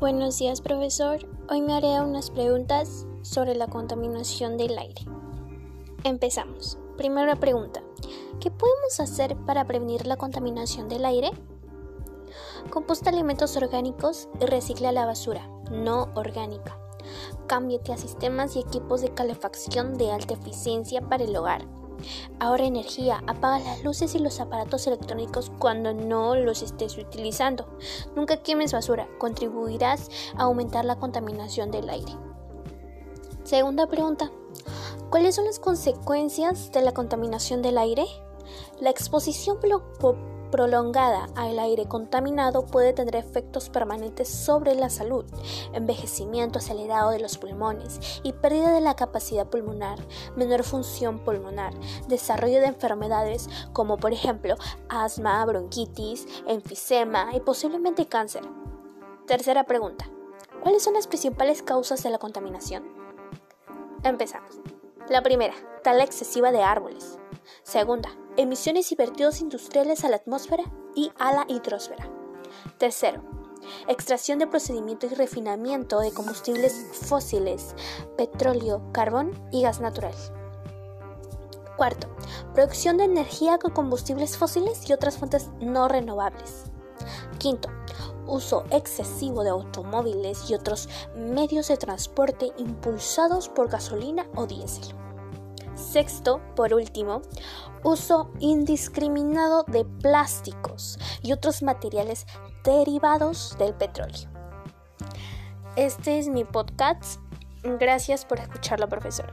Buenos días, profesor. Hoy me haré unas preguntas sobre la contaminación del aire. Empezamos. Primera pregunta. ¿Qué podemos hacer para prevenir la contaminación del aire? Composta alimentos orgánicos y recicla la basura no orgánica. Cámbiate a sistemas y equipos de calefacción de alta eficiencia para el hogar. Ahorra energía, apaga las luces y los aparatos electrónicos cuando no los estés utilizando. Nunca quemes basura, contribuirás a aumentar la contaminación del aire. Segunda pregunta. ¿Cuáles son las consecuencias de la contaminación del aire? La exposición prolongada al aire contaminado puede tener efectos permanentes sobre la salud, envejecimiento acelerado de los pulmones y pérdida de la capacidad pulmonar, menor función pulmonar, desarrollo de enfermedades como por ejemplo asma, bronquitis, enfisema y posiblemente cáncer. Tercera pregunta. ¿Cuáles son las principales causas de la contaminación? Empezamos. La primera, tala excesiva de árboles. Segunda, emisiones y vertidos industriales a la atmósfera y a la hidrosfera. Tercero, extracción de procedimiento y refinamiento de combustibles fósiles, petróleo, carbón y gas natural. Cuarto, producción de energía con combustibles fósiles y otras fuentes no renovables. Quinto, uso excesivo de automóviles y otros medios de transporte impulsados por gasolina o diésel. Sexto, por último, uso indiscriminado de plásticos y otros materiales derivados del petróleo. Este es mi podcast. Gracias por escucharlo, profesor.